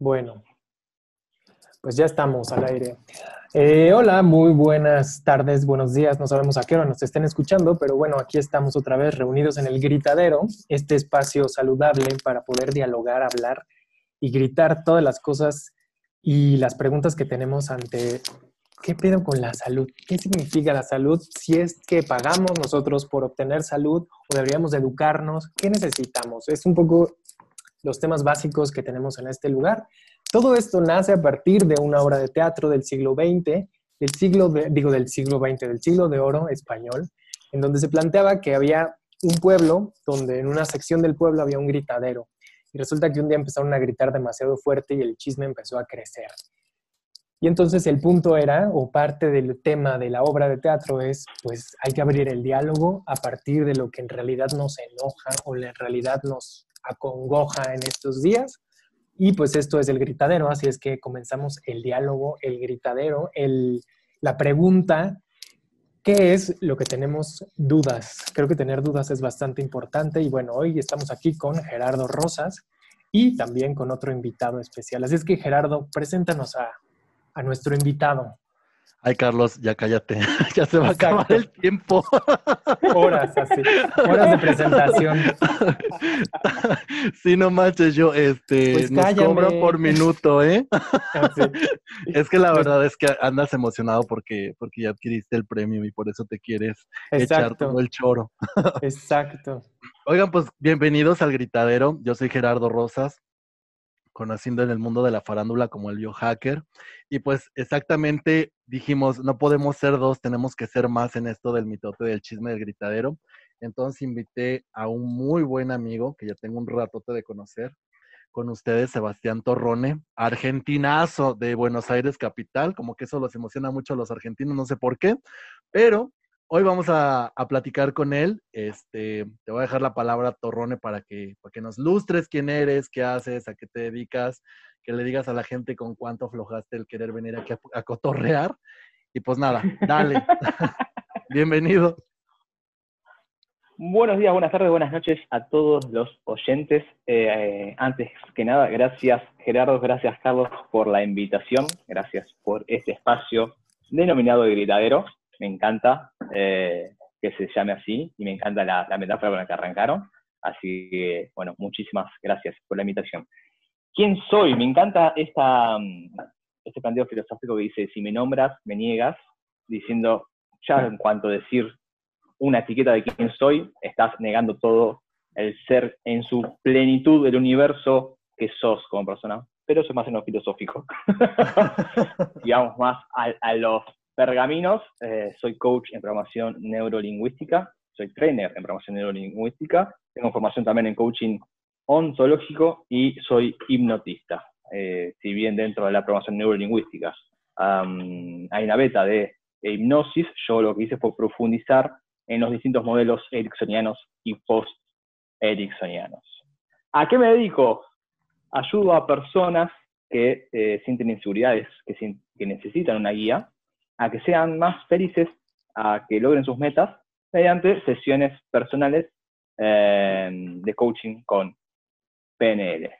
Bueno, pues ya estamos al aire. Eh, hola, muy buenas tardes, buenos días. No sabemos a qué hora nos estén escuchando, pero bueno, aquí estamos otra vez reunidos en el gritadero, este espacio saludable para poder dialogar, hablar y gritar todas las cosas y las preguntas que tenemos ante qué pedo con la salud, qué significa la salud, si es que pagamos nosotros por obtener salud o deberíamos educarnos, qué necesitamos. Es un poco los temas básicos que tenemos en este lugar. Todo esto nace a partir de una obra de teatro del siglo XX, del siglo digo del siglo XX, del siglo de oro español, en donde se planteaba que había un pueblo donde en una sección del pueblo había un gritadero. Y resulta que un día empezaron a gritar demasiado fuerte y el chisme empezó a crecer. Y entonces el punto era, o parte del tema de la obra de teatro es, pues hay que abrir el diálogo a partir de lo que en realidad nos enoja o en realidad nos acongoja en estos días. Y pues esto es el gritadero, así es que comenzamos el diálogo, el gritadero, el, la pregunta, ¿qué es lo que tenemos dudas? Creo que tener dudas es bastante importante y bueno, hoy estamos aquí con Gerardo Rosas y también con otro invitado especial. Así es que Gerardo, preséntanos a, a nuestro invitado. Ay, Carlos, ya cállate, ya se va a acabar el tiempo. Horas así, horas de presentación. Sí, no manches, yo, este, pues nos cobro por minuto, ¿eh? Ah, es que la verdad es que andas emocionado porque, porque ya adquiriste el premio y por eso te quieres echar todo el choro. Exacto. Oigan, pues bienvenidos al Gritadero. Yo soy Gerardo Rosas conociendo en el mundo de la farándula como el biohacker. Y pues exactamente dijimos, no podemos ser dos, tenemos que ser más en esto del mitote del chisme del gritadero. Entonces invité a un muy buen amigo que ya tengo un ratote de conocer con ustedes, Sebastián Torrone, argentinazo de Buenos Aires capital, como que eso los emociona mucho a los argentinos, no sé por qué, pero hoy vamos a, platicar con él. Este, te voy a dejar la palabra Torrone para que, para que nos lustres quién eres, qué haces, a qué te dedicas, que le digas a la gente con cuánto aflojaste el querer venir aquí a, cotorrear. Y pues nada, dale. Bienvenido. Buenos días, buenas tardes, buenas noches a todos los oyentes. Eh, antes que nada, gracias Gerardo, gracias Carlos por la invitación, gracias por este espacio denominado de gritadero me encanta eh, que se llame así y me encanta la, metáfora con la que arrancaron. Así que, bueno, muchísimas gracias por la invitación. ¿Quién soy? Me encanta mm, este planteo filosófico que dice, si me nombras, me niegas, diciendo, ya en cuanto a decir una etiqueta de quién soy, estás negando todo el ser en su plenitud del universo que sos como persona. Pero eso es más en lo filosófico. Digamos más a, a, Pergaminos, eh, soy coach en programación neurolingüística, soy trainer en programación neurolingüística, tengo formación también en coaching ontológico y soy hipnotista. Eh, si bien dentro de la programación neurolingüística hay una beta de, hipnosis, yo lo que hice fue profundizar en los distintos modelos ericksonianos y post-ericksonianos. ¿A qué me dedico? Ayudo a personas que eh, sienten inseguridades, que necesitan una guía, a que sean más felices, a que logren sus metas mediante sesiones personales eh, de coaching con PNL.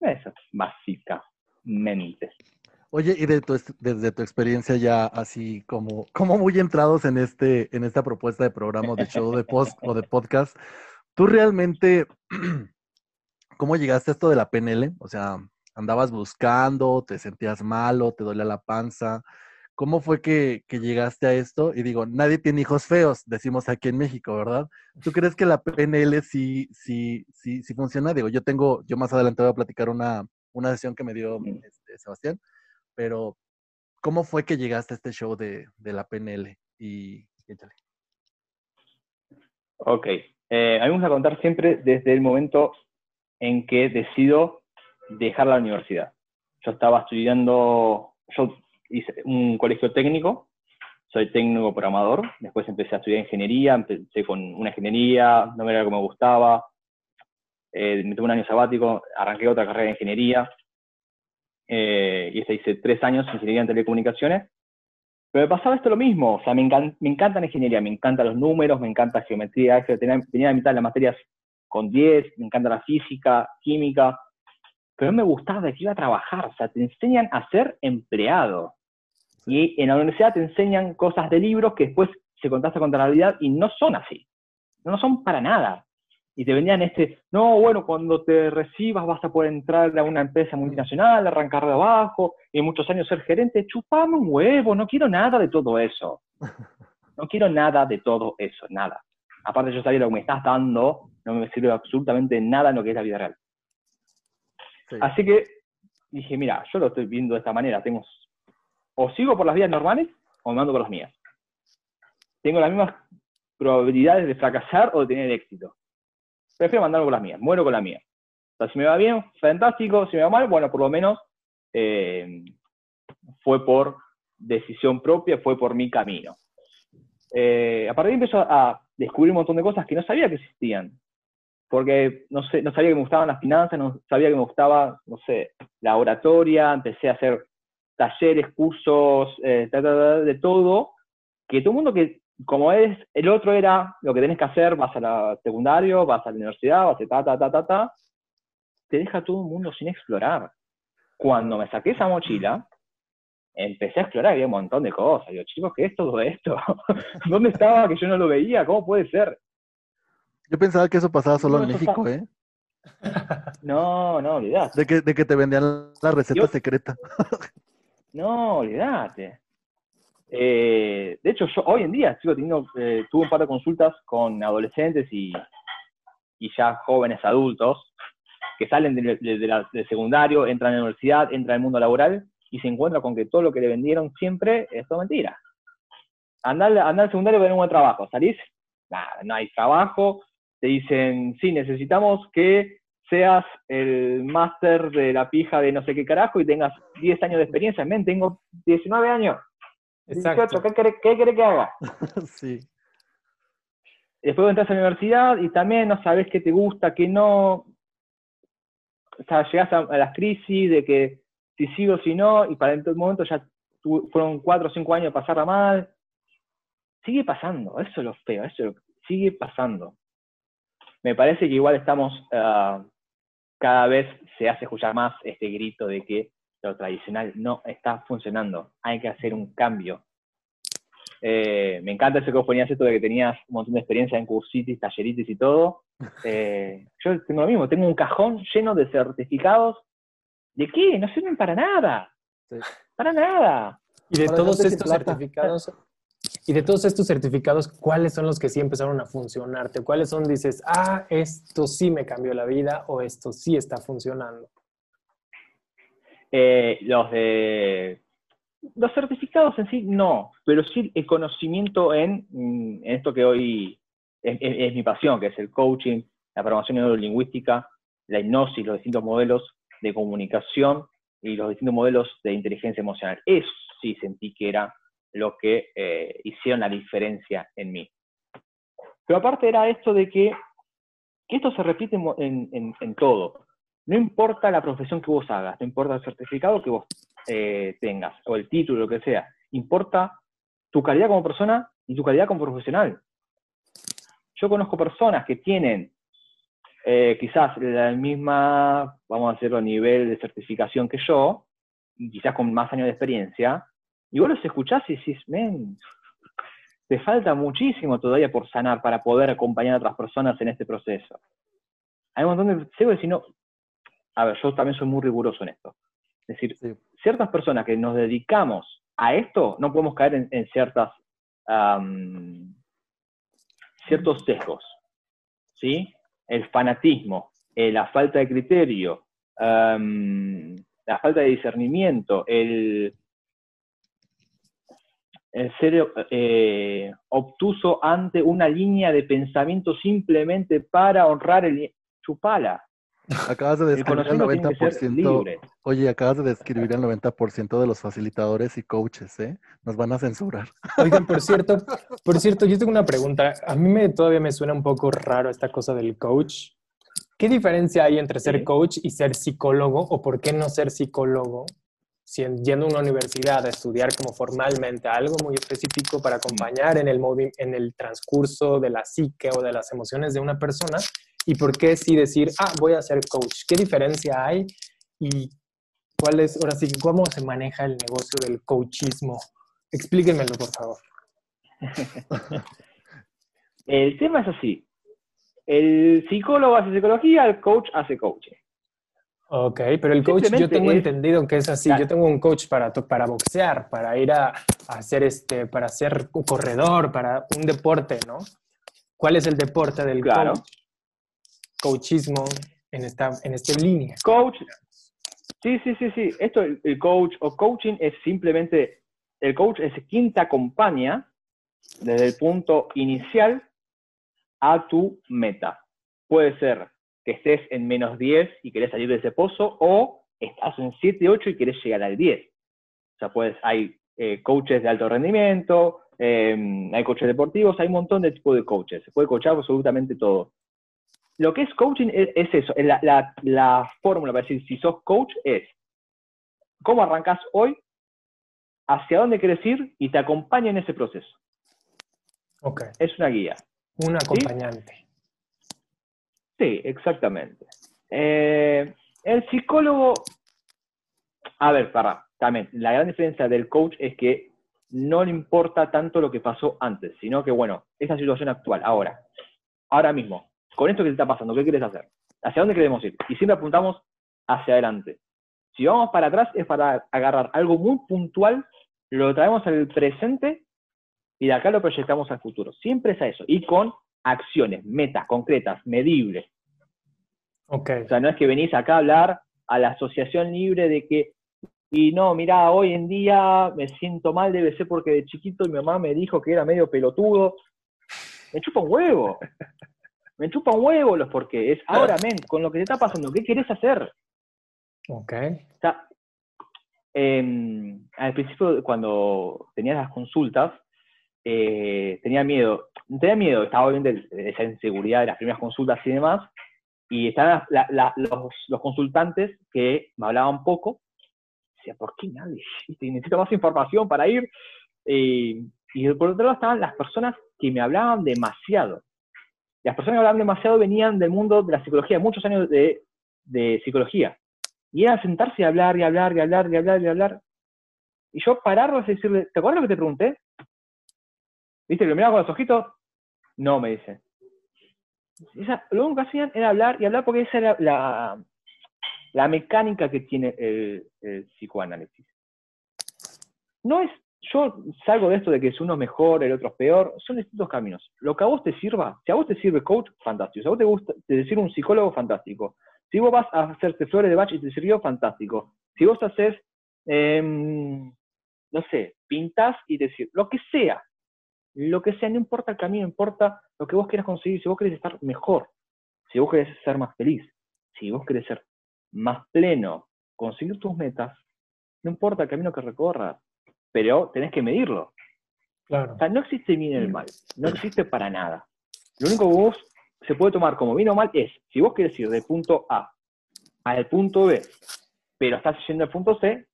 Eso, básicamente. Oye, y de tu, desde tu experiencia ya así como, como muy entrados en, este, en esta propuesta de programa de show de post o de podcast, ¿tú realmente cómo llegaste a esto de la PNL? O sea, andabas buscando, te sentías malo, te dolía la panza, ¿Cómo fue que, llegaste a esto? Y digo, nadie tiene hijos feos, decimos aquí en México, ¿verdad? ¿Tú crees que la PNL sí, sí, sí, sí funciona? Digo, yo tengo, yo más adelante voy a platicar una, una sesión que me dio este, Sebastián, pero ¿cómo fue que llegaste a este show de, la PNL? Y échale. Ok, eh, a mí me gusta contar siempre desde el momento en que decido dejar la universidad. Yo estaba estudiando, yo hice un colegio técnico, soy técnico programador, después empecé a estudiar ingeniería, empecé con una ingeniería, no me era como me gustaba, eh, me tuve un año sabático, arranqué otra carrera de ingeniería, eh, y esta hice tres años en ingeniería en telecomunicaciones, pero me pasaba esto lo mismo, o sea, me, me encanta la ingeniería, me encantan los números, me encanta geometría, tenía, tenía la mitad de las materias con 10, me encanta la física, química, pero no me gustaba que iba a trabajar. O sea, te enseñan a ser empleado. Y en la universidad te enseñan cosas de libros que después se contrastan con la realidad y no son así. No son para nada. Y te venían este, no, bueno, cuando te recibas vas a poder entrar a una empresa multinacional, arrancar de abajo, y en muchos años ser gerente. Chupame un huevo, no quiero nada de todo eso. No quiero nada de todo eso, nada. Aparte yo sabía lo que me estás dando, no me sirve absolutamente nada en lo que es la vida real. Así que dije, mira, yo lo estoy viendo de esta manera, tengo, o sigo por las vías normales o me mando por las mías. Tengo las mismas probabilidades de fracasar o de tener éxito. Prefiero mandarme por las mías, muero con la mía. O sea, si me va bien, fantástico, si me va mal, bueno, por lo menos eh, fue por decisión propia, fue por mi camino. Eh, a partir de ahí empezó a descubrir un montón de cosas que no sabía que existían porque no, sé, no sabía que me gustaban las finanzas, no sabía que me gustaba, no sé, la oratoria, empecé a hacer talleres, cursos, eh, de todo, que todo el mundo que, como es, el otro era lo que tenés que hacer, vas a la secundario, vas a la universidad, vas a ta, ta, ta, ta, ta, te deja todo el mundo sin explorar. Cuando me saqué esa mochila, empecé a explorar, había un montón de cosas. Digo, chicos, ¿qué es todo esto? ¿Dónde estaba que yo no lo veía? ¿Cómo puede ser? Yo pensaba que eso pasaba solo en México, ¿eh? No, no, olvidate. De que, de que te vendían la receta secreta. no, olvidate. Eh, de hecho, yo hoy en día sigo teniendo, eh, tuve un par de consultas con adolescentes y, y ya jóvenes adultos que salen de, secundario, entran a la universidad, entran al mundo laboral y se encuentran con que todo lo que le vendieron siempre es todo mentira. Andar, andar al secundario tener un buen trabajo, salís, nada, no hay trabajo, te dicen, sí, necesitamos que seas el máster de la pija de no sé qué carajo y tengas 10 años de experiencia. Men, tengo 19 años. Exacto. ¿qué querés, que haga? sí. Después entras a la universidad y también no sabes qué te gusta, qué no. O sea, llegas a, las crisis de que si sigo, si no, y para el momento ya fueron 4 o 5 años de pasarla mal. Sigue pasando, eso es lo feo, eso es lo, sigue pasando me parece que igual estamos, ah, cada vez se hace escuchar más este grito de que lo tradicional no está funcionando, hay que hacer un cambio. Eh, me encanta eso que vos ponías esto de que tenías un montón de experiencia en cursitis, talleritis y todo. Eh, yo tengo lo mismo, tengo un cajón lleno de certificados. ¿De qué? No sirven para nada. Para nada. Y de todos estos certificados, y de todos estos certificados, ¿cuáles son los que sí empezaron a funcionarte? ¿Cuáles son, dices, ah, esto sí me cambió la vida o esto sí está funcionando? Eh, los de los certificados en sí no, pero sí el conocimiento en, mm, esto que hoy es, mi pasión, que es el coaching, la programación neurolingüística, la hipnosis, los distintos modelos de comunicación y los distintos modelos de inteligencia emocional. Eso sí sentí que era lo que eh, hicieron la diferencia en mí. Pero aparte era esto de que, esto se repite en, todo. No importa la profesión que vos hagas, no importa el certificado que vos eh, tengas, o el título, lo que sea, importa tu calidad como persona y tu calidad como profesional. Yo conozco personas que tienen eh, quizás la misma, vamos a decirlo, nivel de certificación que yo, quizás con más años de experiencia, y vos los escuchás y decís, men, te falta muchísimo todavía por sanar para poder acompañar a otras personas en este proceso. Hay un montón de... Sigo no a ver, yo también soy muy riguroso en esto. Es decir, ciertas personas que nos dedicamos a esto, no podemos caer en, ciertas, ciertos sesgos. ¿Sí? El fanatismo, eh, la falta de criterio, la falta de discernimiento, el ser eh, obtuso ante una línea de pensamiento simplemente para honrar el chupala. Acabas de describir el, 90%. Oye, acabas de describir el 90% de los facilitadores y coaches, ¿eh? Nos van a censurar. Oigan, por cierto, por cierto, yo tengo una pregunta. A mí me, todavía me suena un poco raro esta cosa del coach. ¿Qué diferencia hay entre ser coach y ser psicólogo? ¿O por qué no ser psicólogo? Yendo a una universidad a estudiar como formalmente algo muy específico para acompañar en el, en el transcurso de la psique o de las emociones de una persona, y por qué sí decir, ah, voy a ser coach. ¿Qué diferencia hay y cuál es, ahora sí, cómo se maneja el negocio del coachismo. Explíquenmelo, por favor. el tema es así. El psicólogo hace psicología, el coach hace coaching. Ok, pero el coach yo tengo entendido que es así. Yo tengo un coach para, para boxear, para ir a, hacer este, para ser un corredor, para un deporte, ¿no? ¿Cuál es el deporte del claro. coach? Coachismo en esta, en esta línea. Coach. Sí, sí, sí, sí. Esto, el coach o coaching es simplemente, el coach es quien te acompaña desde el punto inicial a tu meta. Puede ser que estés en menos 10 y querés salir de ese pozo, o estás en 7, 8 y querés llegar al 10. O sea, puedes, hay eh, coaches de alto rendimiento, em, hay coaches deportivos, hay un montón de tipos de coaches. Se puede coachar absolutamente todo. Lo que es coaching es, eso, la, la, la, fórmula para decir si sos coach es cómo arrancas hoy, hacia dónde quieres ir y te acompaña en ese proceso. Okay. Es una guía. Un acompañante. Sí, exactamente. Eh, el psicólogo, a ver, para, también, la gran diferencia del coach es que no le importa tanto lo que pasó antes, sino que, bueno, esa situación actual, ahora, ahora mismo, con esto que te está pasando, ¿qué quieres hacer? ¿Hacia dónde queremos ir? Y siempre apuntamos hacia adelante. Si vamos para atrás es para agarrar algo muy puntual, lo traemos al presente y de acá lo proyectamos al futuro. Siempre es a eso. Y con acciones, metas concretas, medibles. Okay. O sea, no es que venís acá a hablar a la asociación libre de que, y no, mira, hoy en día me siento mal, debe ser porque de chiquito mi mamá me dijo que era medio pelotudo. Me chupa un huevo. Me chupa un huevo los porque es ahora, men, con lo que te está pasando, ¿qué querés hacer? Ok. O sea, em, al principio, cuando tenías las consultas, eh, tenía miedo, tenía miedo, estaba obviamente esa inseguridad de las primeras consultas y demás, y estaban los, consultantes que me hablaban poco, decía, ¿por qué nadie? Necesito más información para ir. y por otro lado estaban las personas que me hablaban demasiado. Las personas que hablaban demasiado venían del mundo de la psicología, muchos años de, de psicología. Y era sentarse y hablar, y hablar, y hablar, y hablar, y hablar. Y yo pararlos y decirle, ¿te acuerdas lo que te pregunté? ¿Viste que lo miraba con los ojitos? No, me dice. lo único que hacían era hablar y hablar porque esa era la, la mecánica que tiene el, psicoanálisis. No es, yo salgo de esto de que es uno mejor, el otro es peor, son distintos caminos. Lo que a vos te sirva, si a vos te sirve coach, fantástico. Si a vos te gusta te un psicólogo, fantástico. Si vos vas a hacerte flores de bach y te sirvió, fantástico. Si vos haces, em, no sé, pintas y decir, lo que sea, lo que sea, no importa el camino, importa lo que vos quieras conseguir, si vos querés estar mejor, si vos querés ser más feliz, si vos querés ser más pleno, conseguir tus metas, no importa el camino que recorras, pero tenés que medirlo. Claro. O sea, no existe bien el mal, no existe para nada. Lo único que vos se puede tomar como bien o mal es, si vos querés ir del punto A al punto B, pero estás yendo al punto C,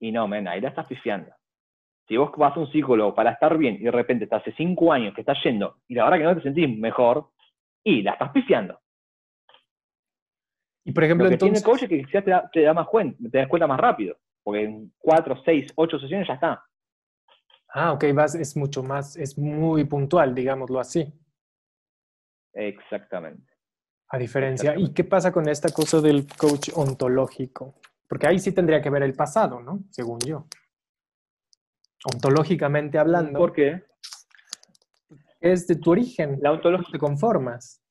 y no, men, ahí la estás pifiando. Si vos vas a un psicólogo para estar bien y de repente te hace cinco años que estás yendo y la verdad que no te sentís mejor, y la estás pifiando. Y por ejemplo, Lo que entonces... tiene coche que quizás te da, te da más cuenta, te das cuenta más rápido, porque en cuatro, seis, ocho sesiones ya está. Ah, ok, vas, es mucho más, es muy puntual, digámoslo así. Exactamente. A diferencia, ¿y qué pasa con esta cosa del coach ontológico? Porque ahí sí tendría que ver el pasado, ¿no? Según yo ontológicamente hablando. ¿Por qué? Es de tu origen. La ontología. ¿Te conformas?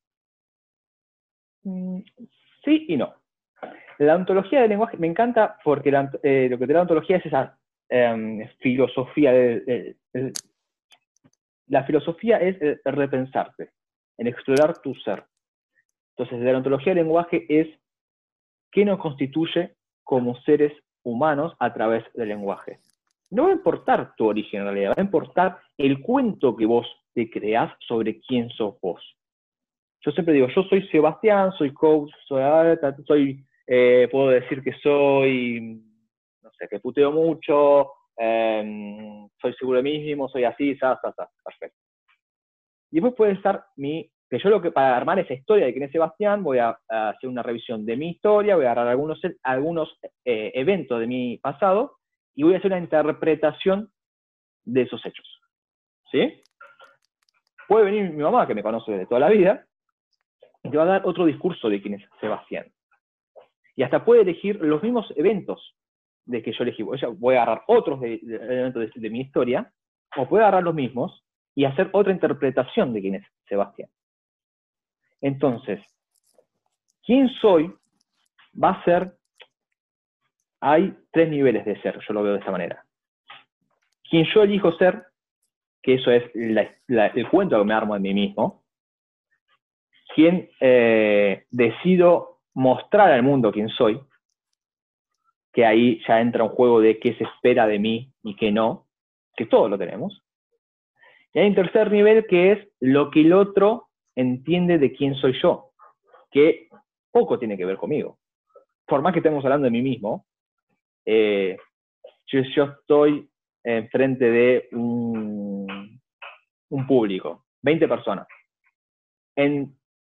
Mm, sí y no. La ontología del lenguaje me encanta porque eh, lo que te da la ontología es esa em, filosofía. La filosofía es el repensarte, en explorar tu ser. Entonces, la ontología del lenguaje es qué nos constituye como seres humanos a través del lenguaje no va a importar tu origen va a importar el cuento que vos te creás sobre quién sos vos. Yo siempre digo, yo soy Sebastián, soy coach, soy, soy eh, puedo decir que soy, no sé, que puteo mucho, em, soy seguro mismo, soy así, sa, sa, sa, perfecto. Y después puede estar mi que yo lo que para armar esa historia de quién es Sebastián voy a, hacer una revisión de mi historia, voy a agarrar algunos, algunos eh, eventos de mi pasado y voy a hacer una interpretación de esos hechos. ¿Sí? Puede venir mi mamá, que me conoce de toda la vida, y te va a dar otro discurso de quién es Sebastián. Y hasta puede elegir los mismos eventos de que yo elegí. Voy a agarrar otros elementos de, de mi historia, o puede agarrar los mismos y hacer otra interpretación de quién es Sebastián. Entonces, ¿quién soy? Va a ser, hay tres niveles de ser, yo lo veo de esta manera. Quien yo elijo ser, que eso es el cuento que me armo de mí mismo. Quien eh, decido mostrar al mundo quién soy, que ahí ya entra un juego de qué se espera de mí y qué no, que todos lo tenemos. Y hay un tercer nivel que es lo que el otro entiende de quién soy yo, que poco tiene que ver conmigo. Por más que estemos hablando de mí mismo, eh, yo, estoy enfrente de un, público, 20 personas.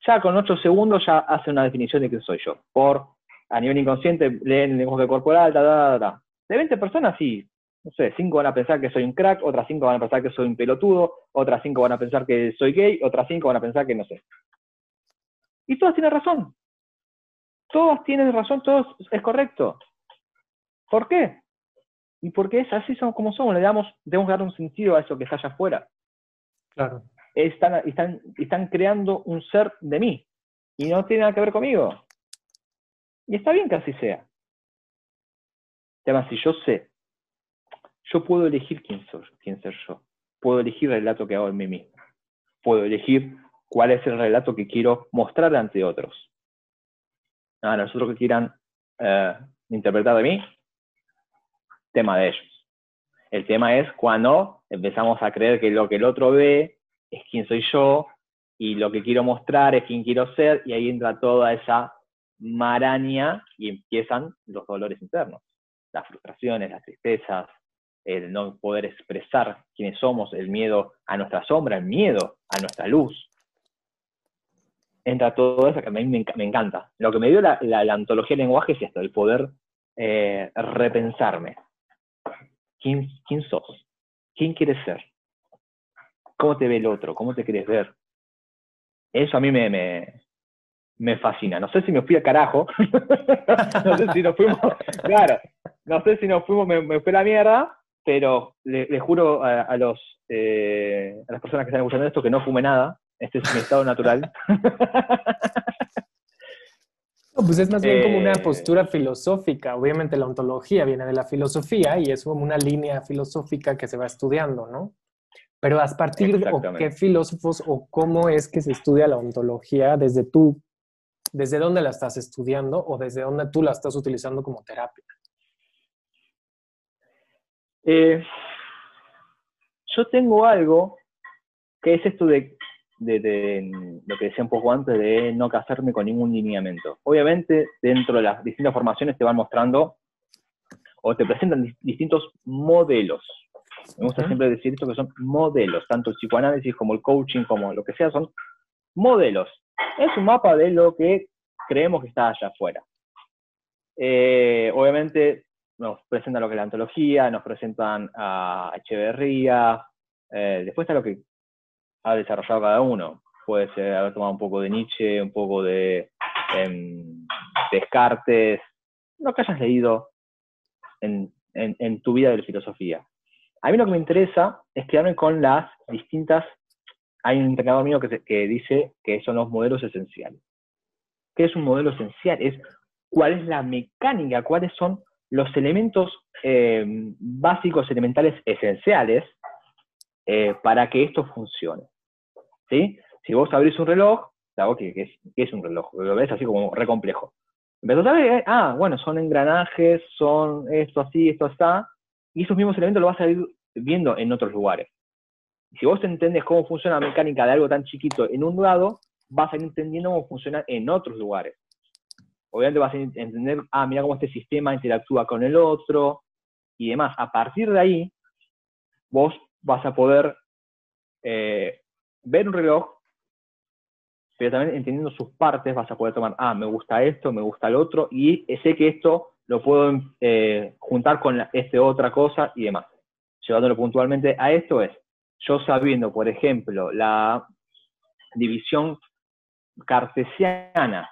Ya con 8 segundos ya hace una definición de quién soy yo. Por, a nivel inconsciente, leen el lenguaje corporal, ta, ta, ta, De 20 personas, sí, no sé, cinco van a pensar que soy un crack, otras cinco van a pensar que soy un pelotudo, otras cinco van a pensar que soy gay, otras cinco van a pensar que no sé. Y todas tienen razón. Todas tienen razón, todos es correcto. ¿Por qué? Y porque es así somos como somos, le damos, debemos dar un sentido a eso que está allá afuera. Claro. Están, están, están creando un ser de mí y no tiene nada que ver conmigo. Y está bien que así sea. Además, si yo sé yo puedo elegir quién, soy, quién ser yo. Puedo elegir el relato que hago en mí mismo. Puedo elegir cuál es el relato que quiero mostrar ante otros. A nosotros que quieran eh, interpretar de mí, tema de ellos. El tema es cuando empezamos a creer que lo que el otro ve es quién soy yo y lo que quiero mostrar es quién quiero ser y ahí entra toda esa maraña y empiezan los dolores internos, las frustraciones, las tristezas, el no poder expresar quiénes somos, el miedo a nuestra sombra, el miedo a nuestra luz. Entra todo eso que a mí me, encanta. Lo que me dio la, antología de lenguaje es esto, el poder eh, repensarme. ¿Quién, ¿Quién sos? ¿Quién quieres ser? ¿Cómo te ve el otro? ¿Cómo te quieres ver? Eso a mí me, me, me fascina. No sé si me fui al carajo. no sé si nos fuimos. Claro. No sé si nos fuimos, me, me fui a la mierda pero le, juro a, los, eh, a las personas que están escuchando esto que no fume nada. Este es mi estado natural. pues es más bien como una eh, postura filosófica. Obviamente la ontología viene de la filosofía y es como una línea filosófica que se va estudiando, ¿no? Pero a partir de qué filósofos o cómo es que se estudia la ontología desde tú, desde dónde la estás estudiando o desde dónde tú la estás utilizando como terapia. Eh, yo tengo algo que es esto de, lo que decía un poco antes, de no casarme con ningún lineamiento. Obviamente, dentro de las distintas formaciones te van mostrando o te presentan distintos modelos. Me gusta siempre decir esto que son modelos, tanto el psicoanálisis como el coaching, como lo que sea, son modelos. Es un mapa de lo que creemos que está allá afuera. Eh, obviamente nos presentan lo que es la antología, nos presentan a Echeverría, eh, después está lo que ha desarrollado cada uno. Puede ser haber tomado un poco de Nietzsche, un poco de em, Descartes, lo que hayas leído en, tu vida de filosofía. A mí lo que me interesa es quedarme con las distintas. Hay un entrenador mío que, dice que son los modelos esenciales. ¿Qué es un modelo esencial? Es cuál es la mecánica, cuáles son los elementos eh, básicos, elementales, esenciales eh, para que esto funcione. ¿sí? Si vos abrís un reloj, ¿qué, es, es, un reloj? Lo ves así como re complejo. Empezás a ver, ah, bueno, son engranajes, son esto así, esto está, y esos mismos elementos los vas a ir viendo en otros lugares. Si vos entendés cómo funciona la mecánica de algo tan chiquito en un lado, vas a ir entendiendo cómo funciona en otros lugares obviamente vas a entender, ah, mira cómo este sistema interactúa con el otro y demás. A partir de ahí, vos vas a poder eh, ver un reloj pero también entendiendo sus partes vas a poder tomar, ah, me gusta esto, me gusta el otro, y sé que esto lo puedo eh, juntar con este otra cosa y demás. Llevándolo puntualmente a esto es, yo sabiendo, por ejemplo, la división cartesiana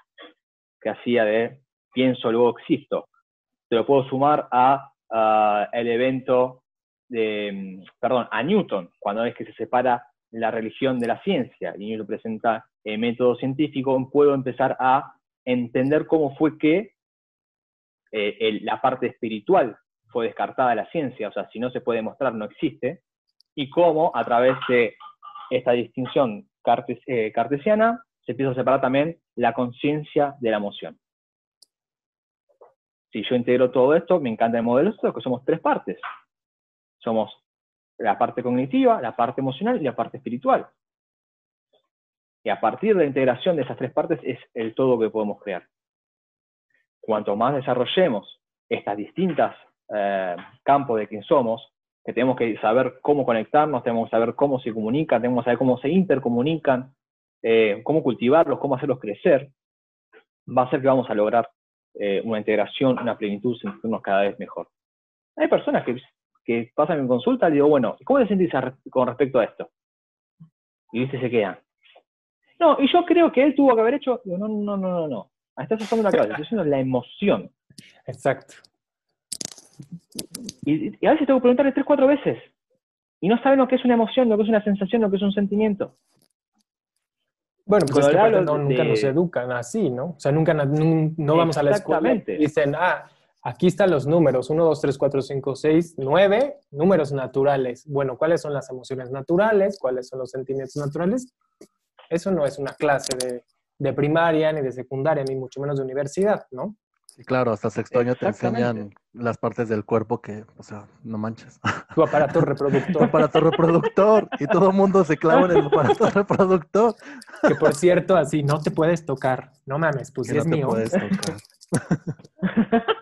que hacía de pienso, luego existo, te lo puedo sumar a, el evento de, perdón, a Newton, cuando es que se separa la religión de la ciencia y Newton presenta el método científico, puedo empezar a entender cómo fue que eh, la parte espiritual fue descartada de la ciencia, o sea, si no se puede demostrar, no existe, y cómo a través de esta distinción eh, cartesiana se empieza a separar también la conciencia de la emoción. Si yo integro todo esto, me encanta el modelo que somos tres partes. Somos la parte cognitiva, la parte emocional y la parte espiritual. Y a partir de la integración de esas tres partes es el todo que podemos crear. Cuanto más desarrollemos estas distintas eh, campos de quién somos, que tenemos que saber cómo conectarnos, tenemos que saber cómo se comunican, tenemos que saber cómo se intercomunican, eh, cómo cultivarlos, cómo hacerlos crecer, va a ser que vamos a lograr eh, una integración, una plenitud, sentirnos cada vez mejor. Hay personas que, que pasan en consulta digo, bueno, ¿cómo te sentís con respecto a esto? Y viste, se quedan. No, y yo creo que él tuvo que haber hecho, digo, no, no, no, no, no. Estás usando la clave, estás usando la emoción. Exacto. Y, a veces tengo que preguntarle tres, cuatro veces. Y no saben lo que es una emoción, lo que es una sensación, lo que es un sentimiento. Bueno, pues es que no, nunca nos educan así, ¿no? O sea, nunca no, vamos a la escuela y dicen, ah, aquí están los números, 1, 2, 3, 4, 5, 6, 9, números naturales. Bueno, ¿cuáles son las emociones naturales? ¿Cuáles son los sentimientos naturales? Eso no es una clase de, de primaria, ni de secundaria, ni mucho menos de universidad, ¿no? Sí, claro, hasta sexto año te enseñan las partes del cuerpo que, o sea, no manches. Tu aparato reproductor. tu aparato reproductor. Y todo el mundo se clava en el aparato reproductor. Que por cierto, así, no te puedes tocar. No mames, pues es no mío. Te puedes tocar.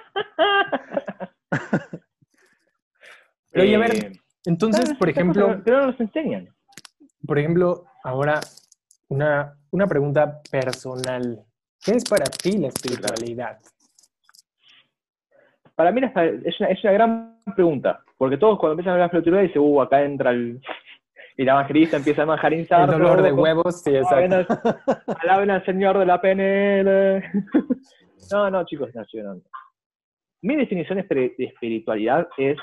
Pero oye, a ver, eh, entonces, por ejemplo... Pero no nos enseñan. Por ejemplo, ahora una, una pregunta personal. ¿Qué es para ti la espiritualidad? Para mí es una, es una gran pregunta, porque todos cuando empiezan a hablar de espiritualidad dicen, uh, acá entra el, el evangelista, empieza a evangelizar. El dolor de huevos, sí, exacto. Alaben al Señor de la PNL. no, no, chicos, no, no. Mi definición de espiritualidad es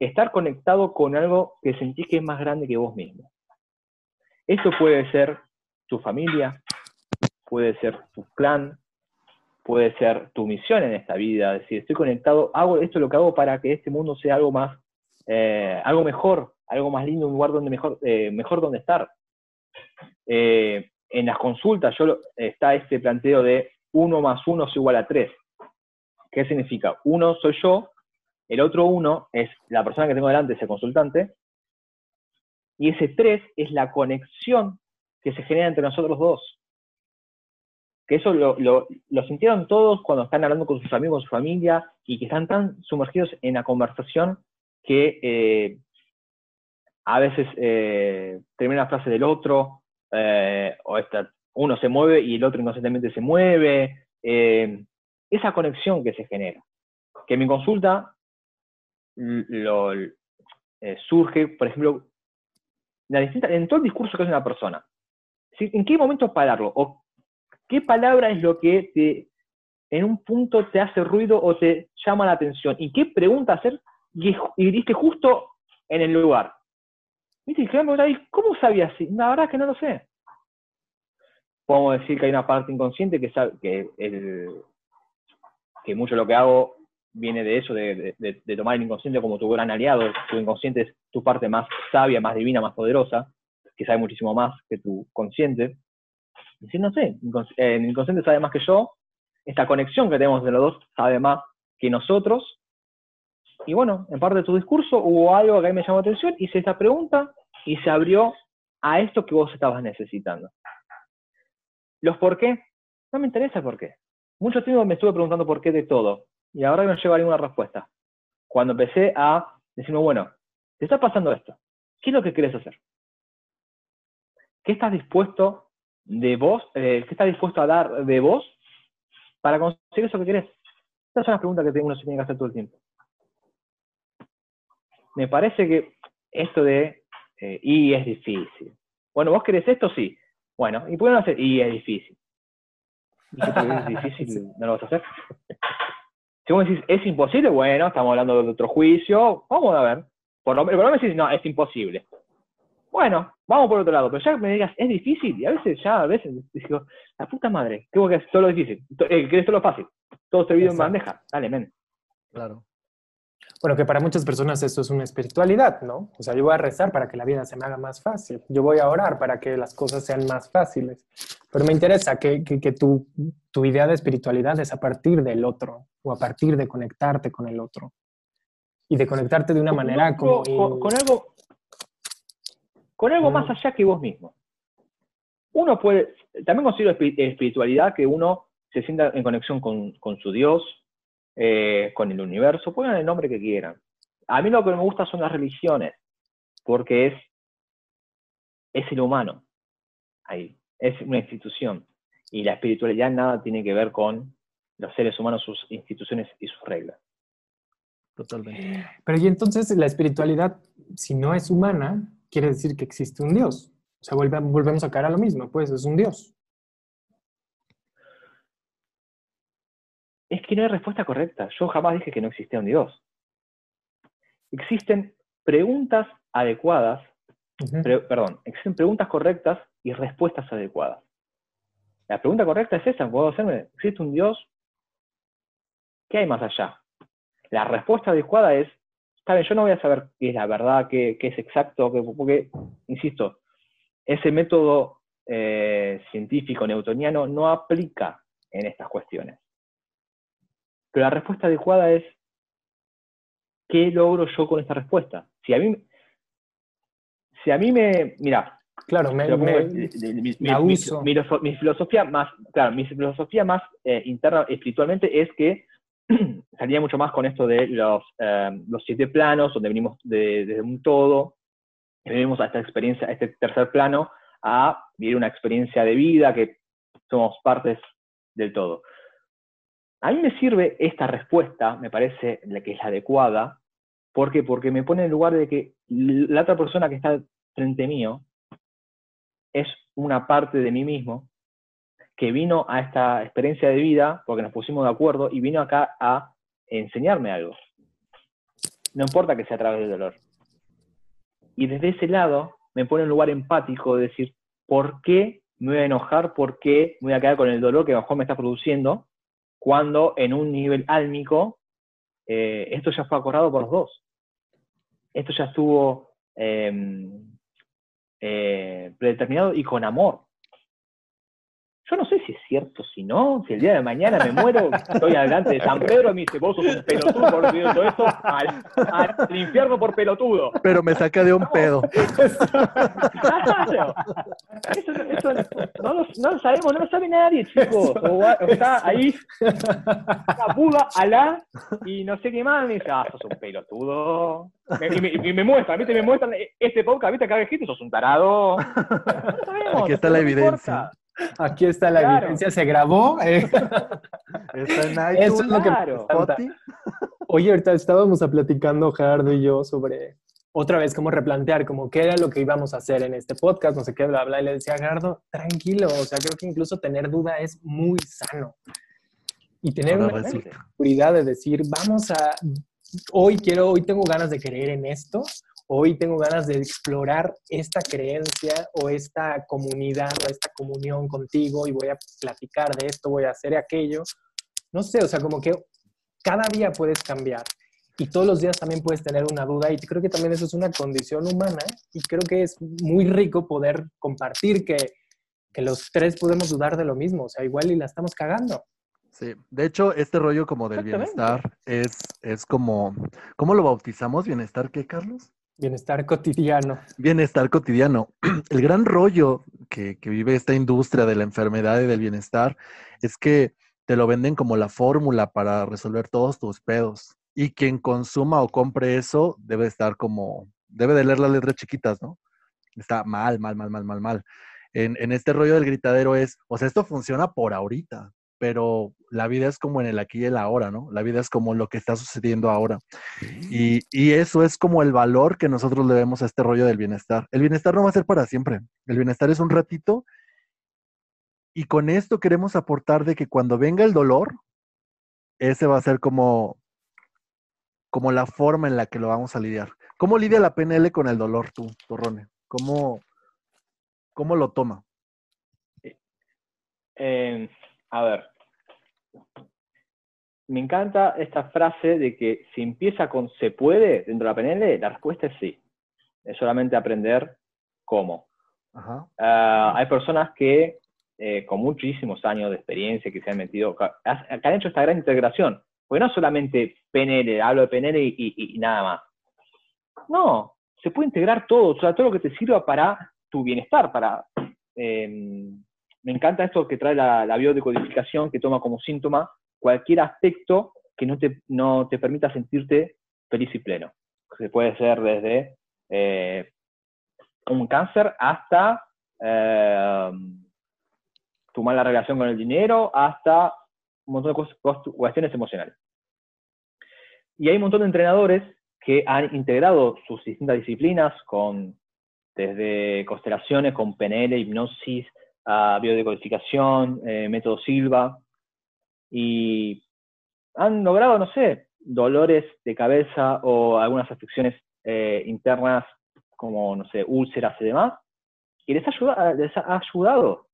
estar conectado con algo que sentís que es más grande que vos mismo. Esto puede ser tu familia, puede ser tu clan, puede ser tu misión en esta vida, es decir, estoy conectado, hago esto lo que hago para que este mundo sea algo más, eh, algo mejor, algo más lindo, un lugar donde mejor, eh, mejor donde estar. Eh, en las consultas yo, está este planteo de uno más uno es igual a tres. ¿Qué significa? Uno soy yo, el otro uno es la persona que tengo delante, ese consultante, y ese tres es la conexión que se genera entre nosotros dos que eso lo, lo, sintieron todos cuando están hablando con sus amigos, su familia, y que están tan sumergidos en la conversación que eh, a veces eh, termina la frase del otro, eh, o esta, uno se mueve y el otro inocentemente se mueve. Esa conexión que se genera. Que mi consulta lo, surge, por ejemplo, en todo el discurso que hace una persona. ¿En qué momento pararlo? ¿O ¿Qué palabra es lo que en un punto te hace ruido o te llama la atención? ¿Y qué pregunta hacer? Y, y justo en el lugar. ¿Viste? ¿cómo sabías? La verdad es que no lo sé. Podemos decir que hay una parte inconsciente que sabe que, el, que mucho lo que hago viene de eso, de, tomar el inconsciente como tu gran aliado. Tu inconsciente es tu parte más sabia, más divina, más poderosa, que sabe muchísimo más que tu consciente decir, no sé, el inconsciente sabe más que yo, esta conexión que tenemos de los dos sabe más que nosotros. Y bueno, en parte de tu discurso hubo algo que a mí me llamó la atención, hice esta pregunta y se abrió a esto que vos estabas necesitando. ¿Los por qué? No me interesa por qué. Mucho tiempo me estuve preguntando por qué de todo y ahora no llevo ninguna respuesta. Cuando empecé a decirme, bueno, te está pasando esto, ¿qué es lo que quieres hacer? ¿Qué estás dispuesto de vos, eh, qué estás dispuesto a dar de vos para conseguir eso que querés. Esas son las preguntas que uno se tiene que hacer todo el tiempo. Me parece que esto de, eh, y es difícil. Bueno, vos querés esto, sí. Bueno, ¿y no hacer? Y es difícil. ¿Y es difícil? ¿No lo vas a hacer? Si vos decís, es imposible, bueno, estamos hablando de otro juicio, vamos a ver. Por lo menos, decís, no, es imposible. Bueno, vamos por otro lado, pero ya me digas, es difícil, y a veces ya, a veces digo, la puta madre, ¿qué que hacer? Todo lo difícil, eh, ¿quieres todo lo fácil? Todo servido en bandeja, dale, men. Claro. Bueno, que para muchas personas esto es una espiritualidad, ¿no? O sea, yo voy a rezar para que la vida se me haga más fácil. Yo voy a orar para que las cosas sean más fáciles. Pero me interesa que, que, tu, tu, idea de espiritualidad es a partir del otro o a partir de conectarte con el otro. Y de conectarte de una manera como... Con, algo, con algo más allá que vos mismo. Uno puede, también considero espiritualidad que uno se sienta en conexión con, con su Dios, eh, con el universo, pongan el nombre que quieran. A mí lo que me gusta son las religiones, porque es, es el humano, ahí, es una institución. Y la espiritualidad nada tiene que ver con los seres humanos, sus instituciones y sus reglas. Totalmente. Pero y entonces la espiritualidad, si no es humana, quiere decir que existe un Dios. O sea, volvemos a caer a lo mismo, pues es un Dios. Es que no hay respuesta correcta. Yo jamás dije que no existía un Dios. Existen preguntas adecuadas, perdón, existen preguntas correctas y respuestas adecuadas. La pregunta correcta es esa, puedo hacerme, ¿existe un Dios? ¿Qué hay más allá? La respuesta adecuada es, está bien, yo no voy a saber qué es la verdad, qué, es exacto, porque, insisto, ese método eh, científico newtoniano no aplica en estas cuestiones. Pero la respuesta adecuada es, ¿qué logro yo con esta respuesta? Si a mí, si a mí me, mira, claro, me, mi, filosofía más, claro, mi filosofía más eh, interna espiritualmente es que salía mucho más con esto de los, eh, los siete planos, donde venimos desde un todo, venimos a esta experiencia, a este tercer plano, a vivir una experiencia de vida, que somos partes del todo. A mí me sirve esta respuesta, me parece la que es la adecuada, ¿por qué? Porque me pone en lugar de que la otra persona que está frente mío es una parte de mí mismo que vino a esta experiencia de vida porque nos pusimos de acuerdo y vino acá a enseñarme algo. No importa que sea a través del dolor. Y desde ese lado me pone en lugar empático de decir, ¿por qué me voy a enojar? ¿Por qué me voy a quedar con el dolor que mejor me está produciendo? Cuando en un nivel álmico eh, esto ya fue acordado por los dos. Esto ya estuvo em, eh, predeterminado y con amor. Yo no sé si es cierto, si no, si el día de mañana me muero, estoy adelante de San Pedro y me dice, vos sos un pelotudo por todo esto, al, infierno por pelotudo. Pero me saca de un pedo. Claro. Eso, eso no, lo, no, lo, sabemos, no lo sabe nadie, chicos. O, está ahí, Buda, Alá, y no sé qué más, me dice, ah, sos un pelotudo. Y me, y me muestra, ¿viste? Me muestran este podcast, ¿viste? Acá gente, sos un tarado. No sabemos, Aquí está la evidencia. Aquí está la evidencia, se grabó. Eh. Está en Eso es lo que Oye, ahorita estábamos platicando Gerardo y yo sobre otra vez cómo replantear, como qué era lo que íbamos a hacer en este podcast, no sé qué, bla, bla, y le decía a Gerardo, tranquilo, o sea, creo que incluso tener duda es muy sano. Y tener una seguridad de decir, vamos a, hoy quiero, hoy tengo ganas de creer en esto, hoy tengo ganas de explorar esta creencia o esta comunidad o esta comunión contigo y voy a platicar de esto, voy a hacer aquello. No sé, o sea, como que cada día puedes cambiar y todos los días también puedes tener una duda y creo que también eso es una condición humana y creo que es muy rico poder compartir que, que los tres podemos dudar de lo mismo, o sea, igual y la estamos cagando. Sí, de hecho, este rollo como del bienestar es, es como, ¿cómo lo bautizamos? ¿Bienestar qué, Carlos? Bienestar cotidiano. Bienestar cotidiano. El gran rollo que, vive esta industria de la enfermedad y del bienestar es que te lo venden como la fórmula para resolver todos tus pedos. Y quien consuma o compre eso debe estar como, debe de leer las letras chiquitas, ¿no? Está mal, mal, mal, mal, mal, mal. en, en este rollo del gritadero es, o sea, esto funciona por ahorita, pero la vida es como en el aquí y el ahora, ¿no? La vida es como lo que está sucediendo ahora. Y, y, eso es como el valor que nosotros le vemos a este rollo del bienestar. El bienestar no va a ser para siempre. El bienestar es un ratito. Y con esto queremos aportar de que cuando venga el dolor, ese va a ser como, como la forma en la que lo vamos a lidiar. ¿Cómo lidia la PNL con el dolor tú, Torrone? ¿Cómo, cómo lo toma? Eh, a ver, me encanta esta frase de que si empieza con se puede dentro de la PNL, la respuesta es sí. Es solamente aprender cómo. Uh, hay personas que eh, con muchísimos años de experiencia que se han metido, que han hecho esta gran integración. Porque no solamente PNL, hablo de PNL y, y, y nada más. No, se puede integrar todo, o sea, todo lo que te sirva para tu bienestar, para eh, me encanta esto que trae la, biodecodificación, que toma como síntoma cualquier aspecto que no te, no te permita sentirte feliz y pleno. Que puede ser desde eh, un cáncer hasta eh, tu mala relación con el dinero, hasta un montón de cuestiones emocionales. Y hay un montón de entrenadores que han integrado sus distintas disciplinas con desde constelaciones, con PNL, hipnosis, a biodecodificación, eh, método Silva, y han logrado, no sé, dolores de cabeza o algunas afecciones eh, internas como, no sé, úlceras y demás, y les ha ayudado, les ha ayudado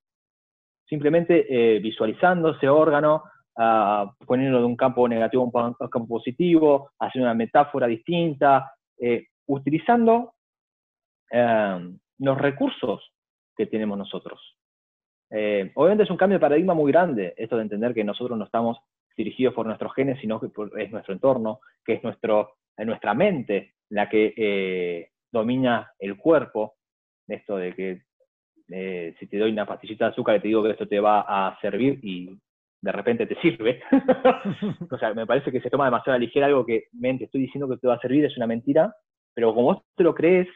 simplemente eh, visualizando ese órgano, uh, poniéndolo de un campo negativo a un campo positivo, haciendo una metáfora distinta, utilizando los recursos que tenemos nosotros. Eh, obviamente es un cambio de paradigma muy grande, esto de entender que nosotros no estamos dirigidos por nuestros genes, sino que es nuestro entorno, que es nuestro, nuestra mente la que eh, domina el cuerpo. Esto de que eh, si te doy una pastillita de azúcar y te digo que esto te va a servir y de repente te sirve. o sea, me parece que se toma demasiado a ligera algo que, mente, estoy diciendo que te va a servir, es una mentira, pero como vos te lo crees,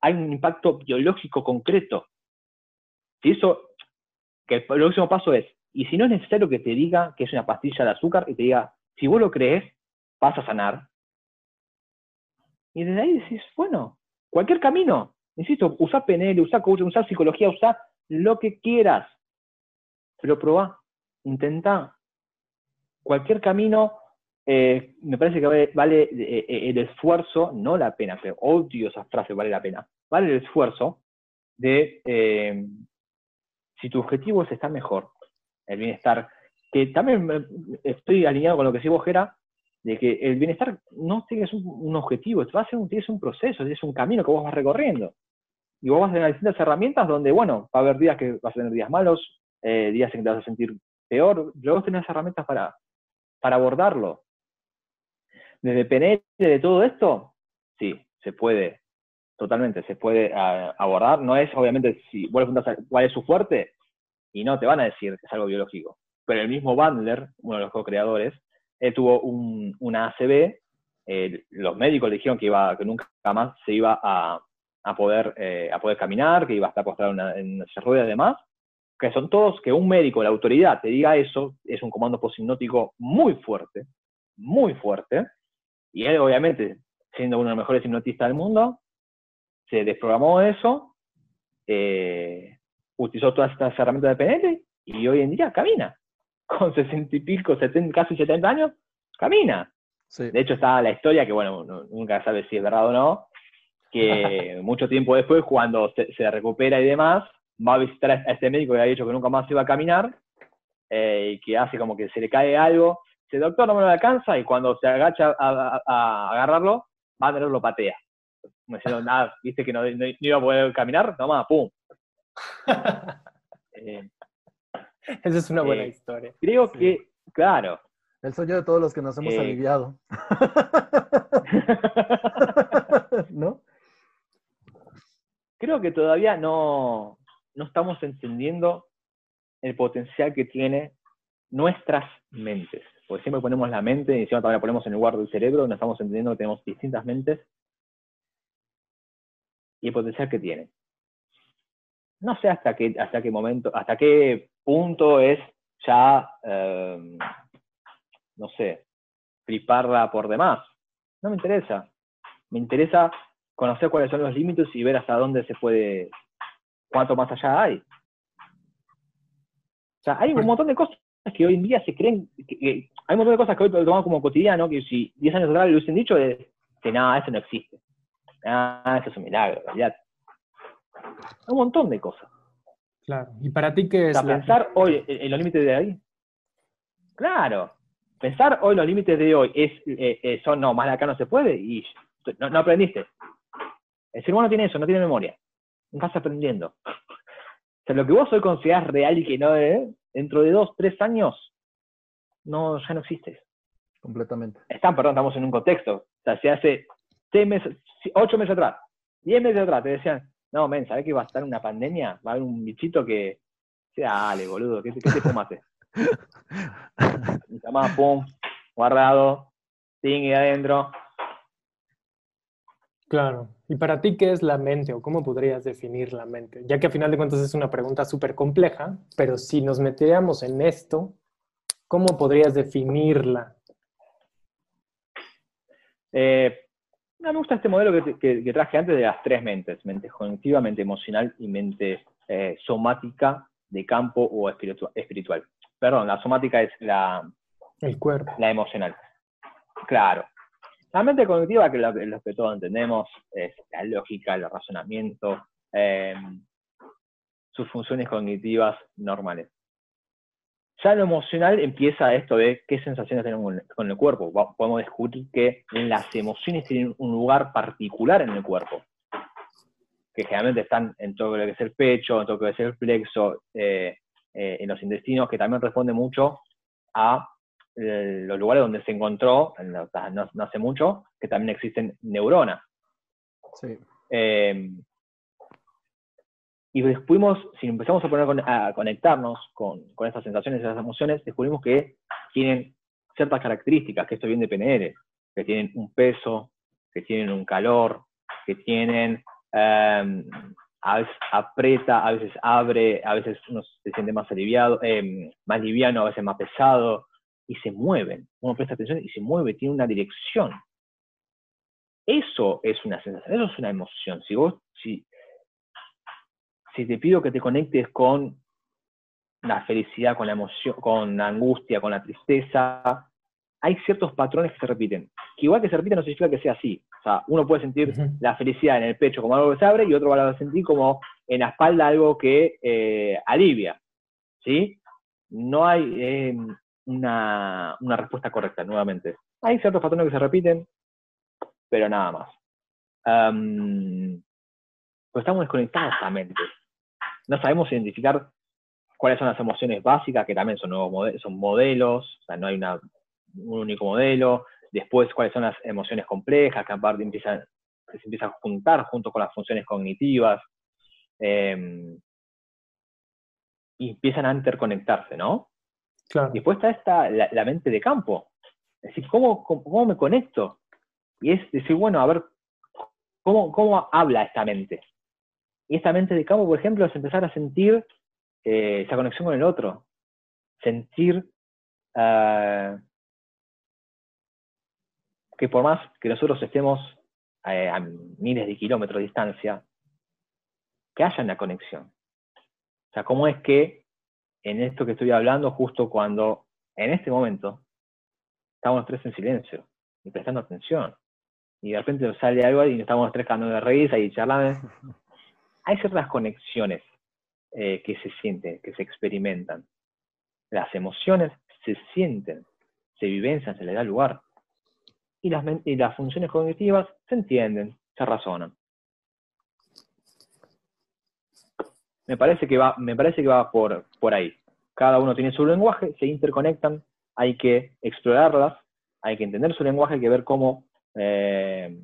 hay un impacto biológico concreto. Si eso que el próximo paso es, y si no es necesario que te diga que es una pastilla de azúcar y te diga, si vos lo crees, vas a sanar. Y desde ahí decís, bueno, cualquier camino, insisto, usa PNL, usa coaching, usa psicología, usa lo que quieras, pero probá, intenta. Cualquier camino, eh, me parece que vale, eh, eh, el esfuerzo, no la pena, pero odio esa frase, vale la pena, vale el esfuerzo de si tu objetivo es estar mejor, el bienestar, que también estoy alineado con lo que decís vos, Jera, de que el bienestar no tienes un, objetivo, va a ser un, proceso, es un camino que vos vas recorriendo. Y vos vas a tener distintas herramientas donde, bueno, va a haber días que vas a tener días malos, eh, días en que te vas a sentir peor, pero vos tenés herramientas para, para abordarlo. Desde de todo esto, sí, se puede totalmente, se puede ah, abordar. No es, obviamente, si vos le preguntas cuál es su fuerte, y no te van a decir que es algo biológico. Pero el mismo Bandler, uno de los co-creadores, tuvo un, una ACV, eh, los médicos le dijeron que, iba, que nunca más se iba a, a poder, eh, a poder caminar, que iba a estar postrado en una, en una rueda y demás, que son todos, que un médico, la autoridad, te diga eso, es un comando poshipnótico muy fuerte, muy fuerte, y él obviamente, siendo uno de los mejores hipnotistas del mundo, se desprogramó eso, eh, utilizó todas estas herramientas de PNL y hoy en día camina. Con 60 y pico, 70, casi 70 años, camina. De hecho está la historia, que bueno, nunca sabe si es verdad o no, que mucho tiempo después, cuando se, recupera y demás, va a visitar a este médico que ha dicho que nunca más iba a caminar, eh, y que hace como que se le cae algo, dice, doctor, no me lo alcanza, y cuando se agacha a, agarrarlo, va a lo patea me dijeron, nada, viste que no, iba a poder caminar, toma, pum. eh, Esa es una buena eh, historia. Creo que, claro. El sueño de todos los que nos hemos eh, aliviado. ¿No? Creo que todavía no, no estamos entendiendo el potencial que tiene nuestras mentes. Porque siempre ponemos la mente y encima todavía la ponemos en el lugar del cerebro, no estamos entendiendo que tenemos distintas mentes y el potencial que tiene. no sé hasta qué, hasta qué momento, hasta qué punto es ya, eh, no sé, fliparla por demás. No me interesa. Me interesa conocer cuáles son los límites y ver hasta dónde se puede, cuánto más allá hay. O sea, hay un montón de cosas que hoy en día se creen, que, hay un montón de cosas que hoy lo tomamos como cotidiano, que si 10 años atrás lo hubiesen dicho, es que nada, eso no existe. Ah, eso es un milagro, en realidad. Un montón de cosas. Claro. ¿Y para ti qué es? O sea, pensar hoy en los límites de ahí. Claro. Pensar hoy los límites de hoy es, eh, eh, son, no, más de acá no se puede, y no, no aprendiste. El ser humano tiene eso, no tiene memoria. No estás aprendiendo. O sea, lo que vos hoy considerás real y que no es, dentro de dos, tres años, no, ya no existe. Completamente. Están, perdón, estamos en un contexto. O sea, si hace seis meses, ocho meses atrás, diez meses atrás, te decían, no, men, ¿sabés que va a estar una pandemia? Va a haber un bichito que. Dale, boludo, ¿qué, qué te fumaste? Mi llamada, pum, guardado, ting adentro. Claro. ¿Y para ti qué es la mente o cómo podrías definir la mente? Ya que a final de cuentas es una pregunta súper compleja, pero si nos metiéramos en esto, ¿cómo podrías definirla? Eh, me gusta este modelo que, traje antes de las tres mentes, mente cognitiva, mente emocional y mente eh, somática de campo o espiritual. Perdón, la somática es la, el cuerpo. La emocional. Claro. La mente cognitiva, que lo, lo que todos entendemos, es la lógica, el razonamiento, eh, sus funciones cognitivas normales. Ya lo emocional empieza esto de qué sensaciones tenemos con el cuerpo. Podemos descubrir que las emociones tienen un lugar particular en el cuerpo, que generalmente están en todo lo que es el pecho, en todo lo que es el plexo, eh, eh, en los intestinos, que también responde mucho a eh, los lugares donde se encontró, no, hace mucho, que también existen neuronas. Sí. Y descubrimos, si empezamos a, poner, a conectarnos con, con esas sensaciones y esas emociones, descubrimos que tienen ciertas características, que esto viene de PNL, que tienen un peso, que tienen un calor, que tienen, em, a veces aprieta, a veces abre, a veces uno se siente más aliviado, em, más liviano, a veces más pesado, y se mueven. Uno presta atención y se mueve, tiene una dirección. Eso es una sensación, eso es una emoción. Si vos, si, si te pido que te conectes con la felicidad, con la emoción, con la angustia, con la tristeza, hay ciertos patrones que se repiten. Que igual que se repiten no significa que sea así. O sea, uno puede sentir la felicidad en el pecho como algo que se abre y otro va a sentir como en la espalda algo que eh, alivia. ¿Sí? No hay eh, una, respuesta correcta, nuevamente. Hay ciertos patrones que se repiten, pero nada más. pues estamos desconectados a mente no sabemos identificar cuáles son las emociones básicas, que también son, nuevos son modelos, o sea, no hay un único modelo. Después, cuáles son las emociones complejas, que aparte empiezan, se empiezan a juntar junto con las funciones cognitivas. Em, y empiezan a interconectarse, ¿no? Claro. Después está esta, la, mente de campo. Es decir, ¿cómo, ¿cómo, me conecto? Y es decir, bueno, a ver, ¿cómo, cómo habla esta mente? Y esta mente de campo, por ejemplo, es empezar a sentir eh, esa conexión con el otro. Sentir ah, que por más que nosotros estemos eh, a miles de kilómetros de distancia, que haya una conexión. O sea, ¿cómo es que en esto que estoy hablando, justo cuando en este momento estamos tres en silencio y prestando atención, y de repente nos sale algo y estamos los tres cagando de risa y charlando, hay ciertas conexiones eh, que se sienten, que se experimentan. Las emociones se sienten, se vivencian, se le da lugar. Y las, funciones cognitivas se entienden, se razonan. Me parece que va, me parece que va por, por ahí. Cada uno tiene su lenguaje, se interconectan, hay que explorarlas, hay que entender su lenguaje, hay que ver cómo, eh,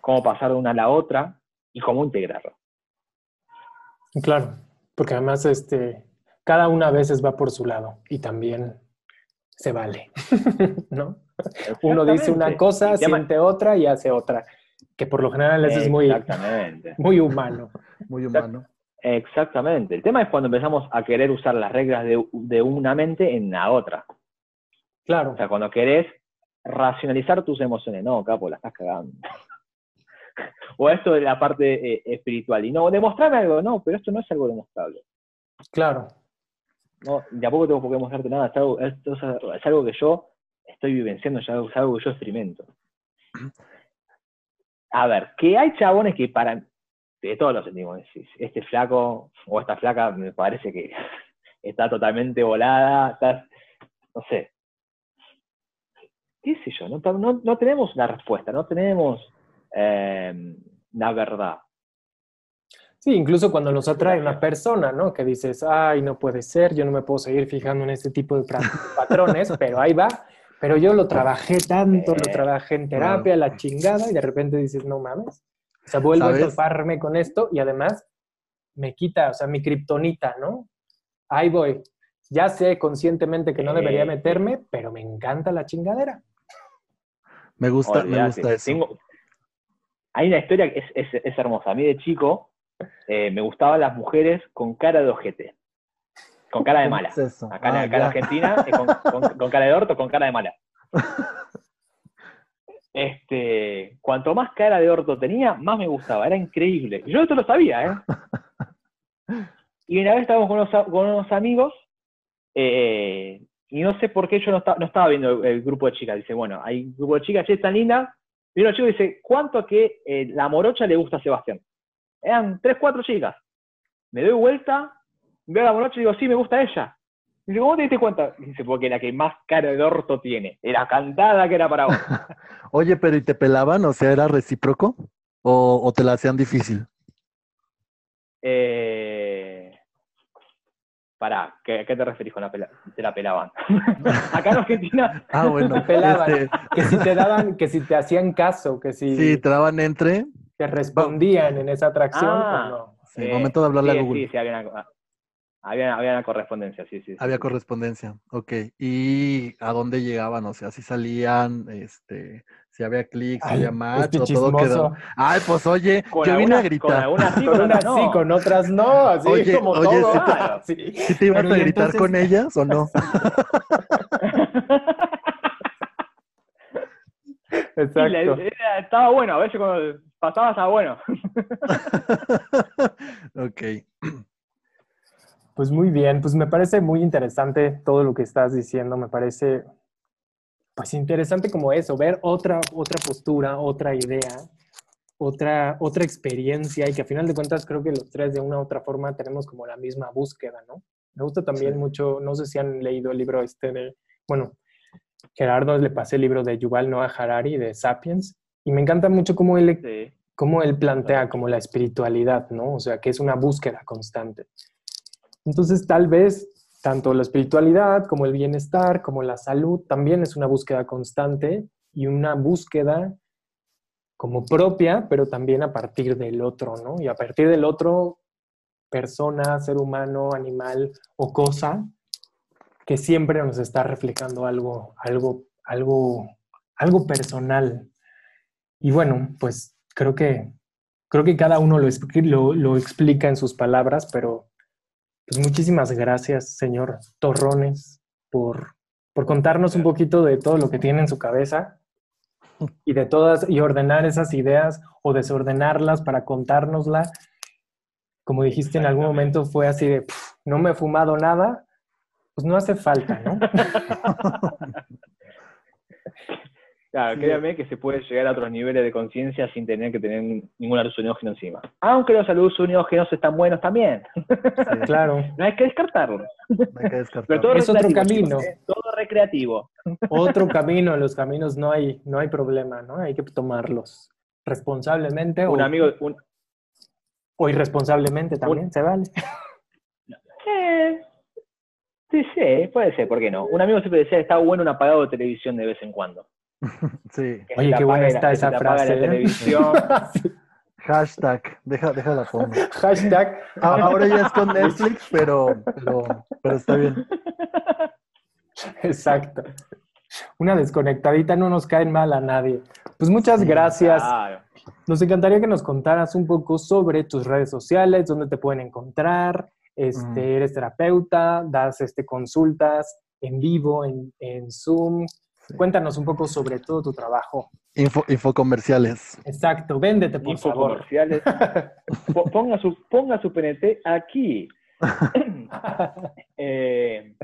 cómo pasar de una a la otra y cómo integrarlo. Claro, porque además este, cada una a veces va por su lado y también se vale, ¿no? Uno dice una cosa, siente otra y hace otra, que por lo general eso es muy, muy humano. Muy humano. Exactamente. El tema es cuando empezamos a querer usar las reglas de, de una mente en la otra. Claro. O sea, cuando querés racionalizar tus emociones, no, capo, la estás cagando. o esto de la parte eh, espiritual. Y no, demostrarme algo, no, pero esto no es algo demostrable. Claro. No, tampoco tengo por qué mostrarte nada, es algo, es, que yo estoy vivenciando, es algo, es algo que yo experimento. A ver, que hay chabones que para, de todos los sentimos, este flaco o esta flaca me parece que está totalmente volada, está, no sé, qué sé yo, no, no, no tenemos la respuesta, no tenemos eh, la verdad. Sí, incluso cuando nos atrae una persona, ¿no? Que dices, ay, no puede ser, yo no me puedo seguir fijando en este tipo de patrones, pero ahí va. Pero yo lo trabajé tanto, lo trabajé en terapia, la chingada, y de repente dices, no mames. O sea, vuelvo a toparme con esto y además me quita, o sea, mi kriptonita, ¿no? Ahí voy. Ya sé conscientemente que no debería meterme, pero me encanta la chingadera. Me gusta, me gusta eso. Hay una historia que es, es, es, hermosa. A mí de chico eh, me gustaban las mujeres con cara de ojete. Con cara de mala. Es Acá en cara argentina, eh, con, con, con, cara de orto, con cara de mala. Este, cuanto más cara de orto tenía, más me gustaba. Era increíble. Yo esto lo sabía, ¿eh? Y una vez estábamos con unos, con unos amigos eh, y no sé por qué yo no, no estaba viendo el, grupo de chicas. Dice, bueno, hay un grupo de chicas, che, tan linda. Y uno chico dice, ¿cuánto que eh, la morocha le gusta a Sebastián? Eran tres, cuatro chicas. Me doy vuelta, veo a la morocha y digo, sí, me gusta ella. Y dice, ¿cómo te diste cuenta? Y dice, porque la que más cara de orto tiene. Era cantada que era para vos. Oye, pero ¿y te pelaban? O sea, ¿era recíproco? ¿O, o te la hacían difícil? Eh, Pará, ¿qué, ¿qué, te referís con la pela te la pelaban? Acá en Argentina ah, bueno, te pelaban. Este... Que si te daban, que si te hacían caso, que si. Sí, te daban entre. Que respondían en esa atracción ah, o no. Sí, eh, momento de hablarle sí, a Google. Sí, sí, había una, había, había una correspondencia, sí, sí. Había sí, correspondencia, ok. ¿Y a dónde llegaban? O sea, si salían, este, si había clics, si había match, este o todo quedó. Ay, pues oye, con yo vine a gritar. Con algunas sí, con unas sí, con otras no, así oye, como oye, todo. ¿sí te, Ah, sí. ¿sí te ibas Pero a gritar entonces- con ellas o no? Sí, Exacto. la- era- estaba bueno, a veces cuando pasaba estaba bueno. ok. Pues muy bien, pues me parece muy interesante todo lo que estás diciendo, me parece pues interesante como eso, ver otra, otra postura, otra idea, otra, otra experiencia y que a final de cuentas creo que los tres de una u otra forma tenemos como la misma búsqueda, ¿no? Me gusta también Sí. mucho, no sé si han leído el libro este de, bueno, Gerardo le pasé el libro de Yuval Noah Harari de Sapiens y me encanta mucho cómo él, Sí. cómo él plantea como la espiritualidad, ¿no? O sea, que es una búsqueda constante. Entonces, tal vez tanto la espiritualidad como el bienestar, como la salud, también es una búsqueda constante y una búsqueda como propia, pero también a partir del otro, ¿no? Y a partir del otro, persona, ser humano, animal o cosa, que siempre nos está reflejando algo, algo, algo, algo personal. Y bueno, pues creo que, creo que cada uno lo, lo, lo explica en sus palabras, pero pues muchísimas gracias, señor Torrones, por, por contarnos un poquito de todo lo que tiene en su cabeza y de todas, y ordenar esas ideas o desordenarlas para contárnosla. Como dijiste en algún momento, fue así de, "Pf, no me he fumado nada, pues no hace falta, ¿no? Claro, créanme que se puede llegar a otros niveles de conciencia sin tener que tener ningún alucinógeno encima. Aunque los alucinógenos están buenos también. claro. No hay que descartarlos. No hay que descartar. Pero todo Es otro camino. ¿eh? Todo recreativo. Otro camino, los caminos no hay, no hay problema, ¿no? Hay que tomarlos responsablemente Un o, amigo, un, o irresponsablemente también, se vale. eh, sí, sí, puede ser, ¿por qué no? Un amigo siempre decía, está bueno un apagado de televisión de vez en cuando. Sí. Que Oye, qué buena está la- esa frase. la ¿eh? televisión. Hashtag. Deja, déjala pongo. Hashtag. Ah, Ahora ya es con Netflix, pero, pero, pero está bien. Exacto. Una desconectadita no nos cae mal a nadie. Pues muchas gracias. Claro. Nos encantaría que nos contaras un poco sobre tus redes sociales, dónde te pueden encontrar. Este, Eres terapeuta, das este, consultas en vivo, en, en Zoom. Cuéntanos un poco sobre todo tu trabajo. Info, infocomerciales. Exacto, véndete por favor. Infocomerciales. ponga, su, ponga su PNT aquí. eh,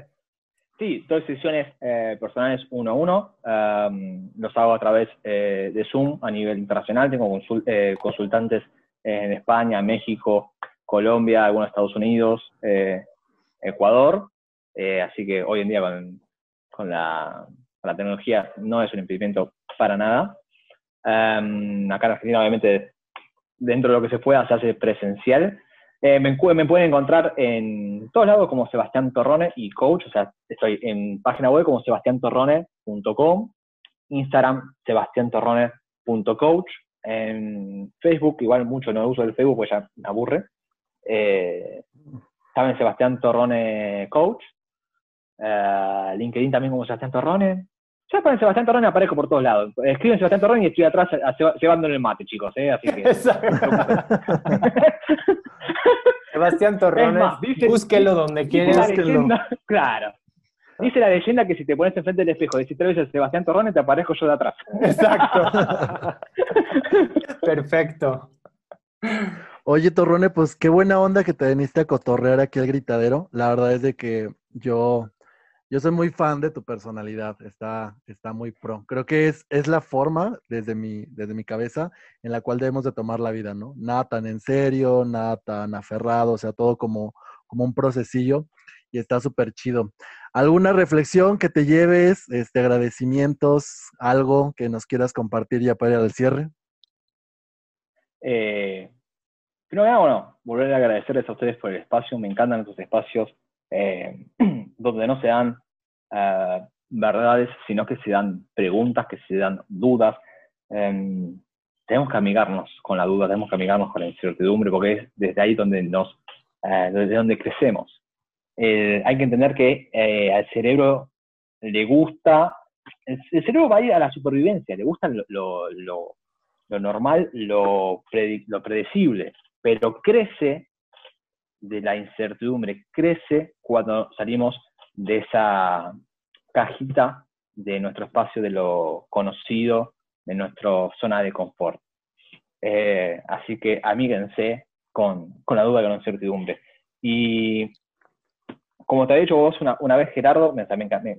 sí, doy sesiones eh, personales uno a uno. Um, los hago a través eh, de Zoom a nivel internacional. Tengo consul, eh, consultantes en España, México, Colombia, algunos Estados Unidos, eh, Ecuador. Eh, así que hoy en día con, con la la tecnología no es un impedimento para nada. Um, acá en Argentina, obviamente, dentro de lo que se pueda, se hace presencial. Eh, me, pueden encontrar en todos lados como Sebastián Torrone y coach, o sea, estoy en página web como sebastiantorrone.com, Instagram sebastiantorrone.coach, en Facebook, igual mucho no uso el Facebook porque ya me aburre, eh, Sebastián Torrone Coach, uh, LinkedIn también como Sebastián Torrone, ya ponen Sebastián Torrone aparezco por todos lados. Escriben Sebastián Torrone y estoy atrás llevándole el mate, chicos. ¿eh? Así que. Sebastián Torrone, búsquelo donde quieras. Claro. Dice la leyenda que si te pones enfrente del espejo y decís tres veces Sebastián Torrone, te aparezco yo de atrás. Exacto. Perfecto. Oye, Torrone, pues qué buena onda que te viniste a cotorrear aquí al gritadero. La verdad es de que yo yo soy muy fan de tu personalidad, está, está muy pro. Creo que es, es la forma, desde mi, desde mi cabeza, en la cual debemos de tomar la vida, ¿no? Nada tan en serio, nada tan aferrado, o sea, todo como, como un procesillo y está súper chido. ¿Alguna reflexión que te lleves, este, agradecimientos, algo que nos quieras compartir ya para ir al cierre? Eh, primero, bueno, volver a agradecerles a ustedes por el espacio, me encantan estos espacios eh, donde no se dan uh, verdades, sino que se dan preguntas, que se dan dudas. Um, tenemos que amigarnos con la duda, tenemos que amigarnos con la incertidumbre, porque es desde ahí donde nos, uh, desde donde crecemos. Eh, hay que entender que eh, al cerebro le gusta, el, cerebro va a ir a la supervivencia, le gusta lo, normal, lo, lo predecible, pero crece de la incertidumbre crece cuando salimos de esa cajita de nuestro espacio de lo conocido, de nuestra zona de confort. Eh, así que amíguense con, con, la duda y con la incertidumbre. Y como te he dicho vos una, una vez, Gerardo, me, también me,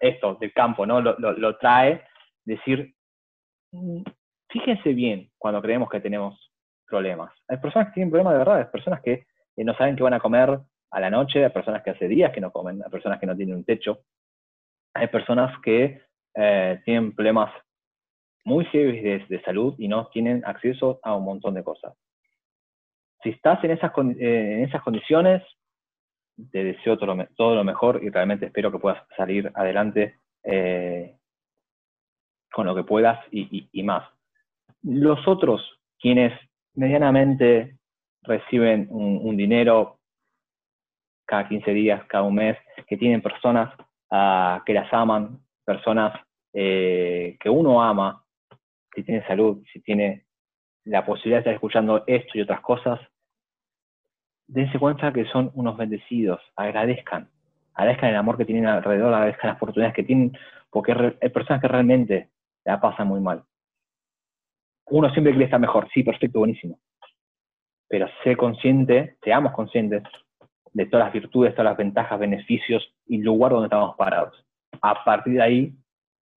esto del campo, ¿no? Lo, lo, lo trae, decir, mm, fíjense bien cuando creemos que tenemos problemas. Hay personas que tienen problemas de verdad, hay personas que eh, no saben qué van a comer a la noche, hay personas que hace días que no comen, hay personas que no tienen un techo, hay personas que eh, tienen problemas muy serios de, salud y no tienen acceso a un montón de cosas. Si estás en esas, eh, en esas condiciones, te deseo todo lo, mejor y realmente espero que puedas salir adelante eh, con lo que puedas y, más. Los otros, quienes medianamente reciben un, dinero cada 15 días, cada un mes, que tienen personas uh, que las aman, personas eh, que uno ama, si tiene salud, si tiene la posibilidad de estar escuchando esto y otras cosas, dense cuenta que son unos bendecidos, agradezcan, agradezcan el amor que tienen alrededor, agradezcan las oportunidades que tienen, porque hay personas que realmente la pasan muy mal. Uno siempre quiere estar mejor, sí, perfecto, buenísimo pero sé consciente, seamos conscientes de todas las virtudes, todas las ventajas, beneficios y lugar donde estamos parados. A partir de ahí,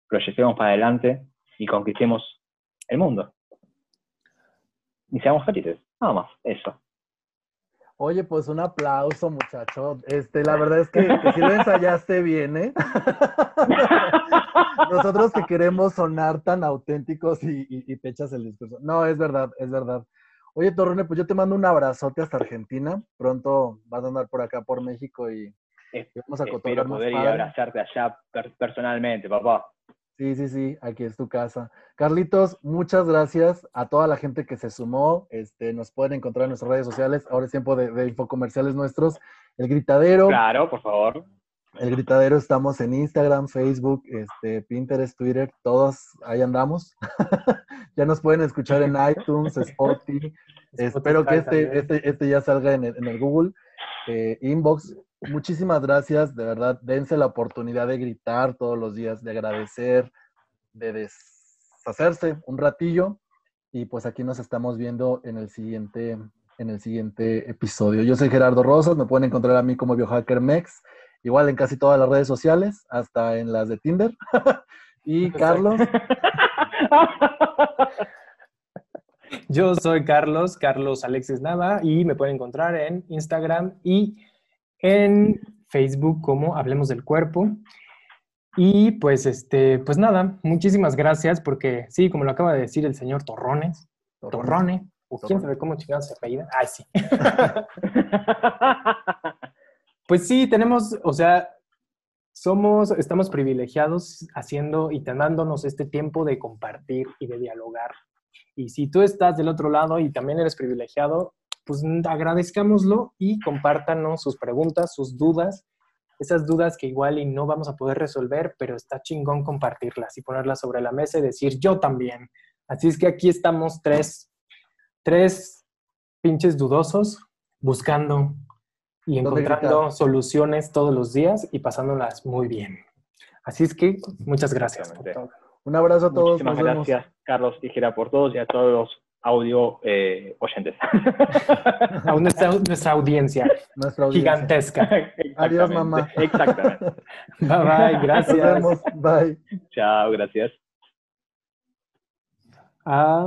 proyectemos para adelante y conquistemos el mundo. Y seamos felices, nada más, eso. Oye, pues un aplauso, muchacho. Este, la verdad es que, que si lo ensayaste bien, ¿eh? Nosotros que queremos sonar tan auténticos y, y, el discurso. No, es verdad, es verdad. Oye, Torrone, pues yo te mando un abrazote hasta Argentina. Pronto vas a andar por acá, por México y, y vamos a Espero poder ir a abrazarte allá per personalmente, papá. Sí, sí, sí, aquí es tu casa. Carlitos, muchas gracias a toda la gente que se sumó. Este, nos pueden encontrar en nuestras redes sociales. Ahora es tiempo de, de infocomerciales nuestros. El Gritadero. Claro, por favor. El Gritadero estamos en Instagram, Facebook, este, Pinterest, Twitter, todos ahí andamos. ya nos pueden escuchar en iTunes, Spotify. Espero que este, este, este, ya salga en el, Google. Eh, inbox. Muchísimas gracias, de verdad, dense la oportunidad de gritar todos los días, de agradecer, de deshacerse un ratillo. Y pues aquí nos estamos viendo en el siguiente, en el siguiente episodio. Yo soy Gerardo Rosas, me pueden encontrar a mí como Biohacker Mex igual en casi todas las redes sociales, hasta en las de Tinder. y Carlos. Yo soy Carlos, Carlos Alexis Nava, y me pueden encontrar en Instagram y en Facebook como Hablemos del Cuerpo. Y pues, este, pues nada, muchísimas gracias porque sí, como lo acaba de decir el señor Torrones, Torrone, o quién sabe cómo chingados se apellida. Ay, sí. Pues sí, tenemos, o sea, somos, estamos privilegiados haciendo y dándonos este tiempo de compartir y de dialogar. Y si tú estás del otro lado y también eres privilegiado, pues agradezcámoslo y compártanos sus preguntas, sus dudas, esas dudas que igual y no vamos a poder resolver, pero está chingón compartirlas y ponerlas sobre la mesa y decir yo también. Así es que aquí estamos tres, tres pinches dudosos buscando y encontrando soluciones todos los días y pasándolas muy bien. Así es que muchas gracias. Un abrazo a todos. Muchísimas gracias, Carlos Tijera, por todos y a todos los audio eh, oyentes. a nuestra, nuestra, audiencia nuestra audiencia gigantesca. Adiós, mamá. Exactamente. Bye, bye. Gracias. Nos vemos. Bye. Chao, gracias. Ah.